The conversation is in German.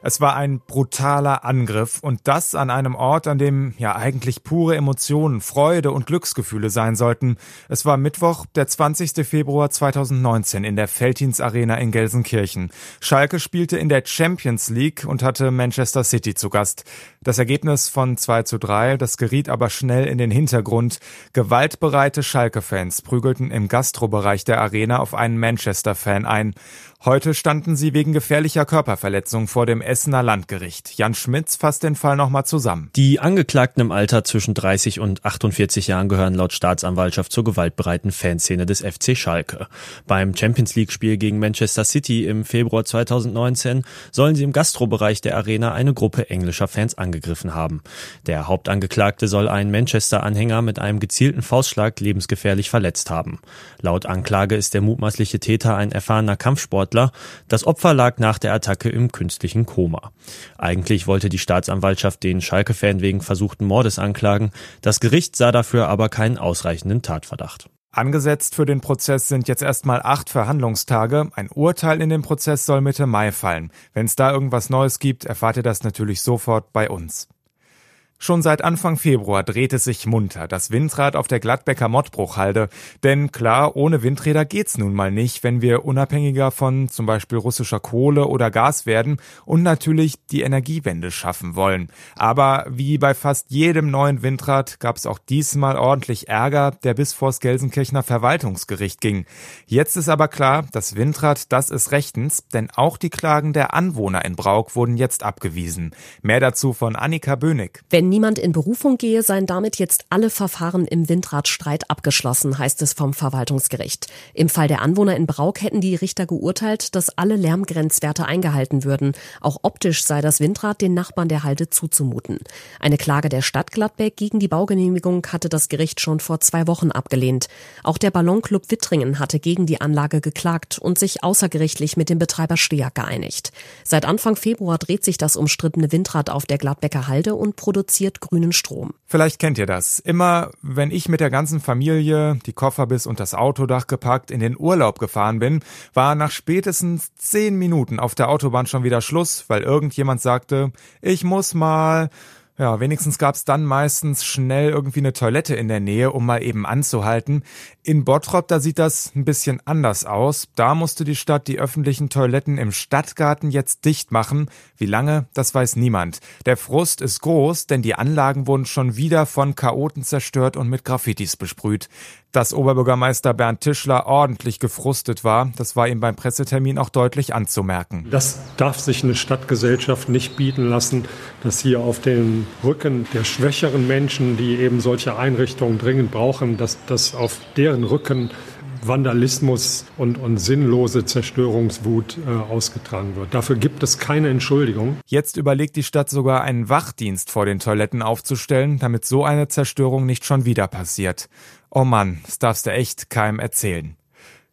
Es war ein brutaler Angriff und das an einem Ort, an dem ja eigentlich pure Emotionen, Freude und Glücksgefühle sein sollten. Es war Mittwoch, der 20. Februar 2019 in der Feldins Arena in Gelsenkirchen. Schalke spielte in der Champions League und hatte Manchester City zu Gast. Das Ergebnis von 2 zu 3, das geriet aber schnell in den Hintergrund. Gewaltbereite Schalke-Fans prügelten im Gastrobereich der Arena auf einen Manchester-Fan ein. Heute standen sie wegen gefährlicher Körperverletzung vor dem Essener Landgericht. Jan Schmitz fasst den Fall nochmal zusammen. Die Angeklagten im Alter zwischen 30 und 48 Jahren gehören laut Staatsanwaltschaft zur gewaltbereiten Fanszene des FC Schalke. Beim Champions League Spiel gegen Manchester City im Februar 2019 sollen sie im Gastrobereich der Arena eine Gruppe englischer Fans angegriffen haben. Der Hauptangeklagte soll einen Manchester-Anhänger mit einem gezielten Faustschlag lebensgefährlich verletzt haben. Laut Anklage ist der mutmaßliche Täter ein erfahrener Kampfsportler Sportler. Das Opfer lag nach der Attacke im künstlichen Koma. Eigentlich wollte die Staatsanwaltschaft den Schalke-Fan wegen versuchten Mordes anklagen. Das Gericht sah dafür aber keinen ausreichenden Tatverdacht. Angesetzt für den Prozess sind jetzt erstmal acht Verhandlungstage. Ein Urteil in dem Prozess soll Mitte Mai fallen. Wenn es da irgendwas Neues gibt, erfahrt ihr das natürlich sofort bei uns. Schon seit Anfang Februar dreht es sich munter, das Windrad auf der Gladbecker Mottbruchhalde. Denn klar, ohne Windräder geht's nun mal nicht, wenn wir unabhängiger von zum Beispiel russischer Kohle oder Gas werden und natürlich die Energiewende schaffen wollen. Aber wie bei fast jedem neuen Windrad gab's auch diesmal ordentlich Ärger, der bis vors Gelsenkirchener Verwaltungsgericht ging. Jetzt ist aber klar, das Windrad, das ist rechtens, denn auch die Klagen der Anwohner in Brauk wurden jetzt abgewiesen. Mehr dazu von Annika Bönig. Wenn niemand in Berufung gehe, seien damit jetzt alle Verfahren im Windradstreit abgeschlossen, heißt es vom Verwaltungsgericht. Im Fall der Anwohner in Brauk hätten die Richter geurteilt, dass alle Lärmgrenzwerte eingehalten würden. Auch optisch sei das Windrad den Nachbarn der Halde zuzumuten. Eine Klage der Stadt Gladbeck gegen die Baugenehmigung hatte das Gericht schon vor zwei Wochen abgelehnt. Auch der Ballonclub Wittringen hatte gegen die Anlage geklagt und sich außergerichtlich mit dem Betreiber Steag geeinigt. Seit Anfang Februar dreht sich das umstrittene Windrad auf der Gladbecker Halde und produziert produziert grünen Strom. Vielleicht kennt ihr das. Immer, wenn ich mit der ganzen Familie, die Koffer bis und das Autodach gepackt, in den Urlaub gefahren bin, war nach spätestens zehn Minuten auf der Autobahn schon wieder Schluss, weil irgendjemand sagte, ich muss mal ja, wenigstens gab's dann meistens schnell irgendwie eine Toilette in der Nähe, um mal eben anzuhalten. In Bottrop, da sieht das ein bisschen anders aus. Da musste die Stadt die öffentlichen Toiletten im Stadtgarten jetzt dicht machen. Wie lange, das weiß niemand. Der Frust ist groß, denn die Anlagen wurden schon wieder von Chaoten zerstört und mit Graffitis besprüht. Dass Oberbürgermeister Bernd Tischler ordentlich gefrustet war, das war ihm beim Pressetermin auch deutlich anzumerken. Das darf sich eine Stadtgesellschaft nicht bieten lassen, dass hier auf den Rücken der schwächeren Menschen, die eben solche Einrichtungen dringend brauchen, dass das auf deren Rücken Vandalismus und, und sinnlose Zerstörungswut äh, ausgetragen wird. Dafür gibt es keine Entschuldigung. Jetzt überlegt die Stadt sogar einen Wachdienst vor den Toiletten aufzustellen, damit so eine Zerstörung nicht schon wieder passiert. Oh Mann, das darfst du echt keinem erzählen.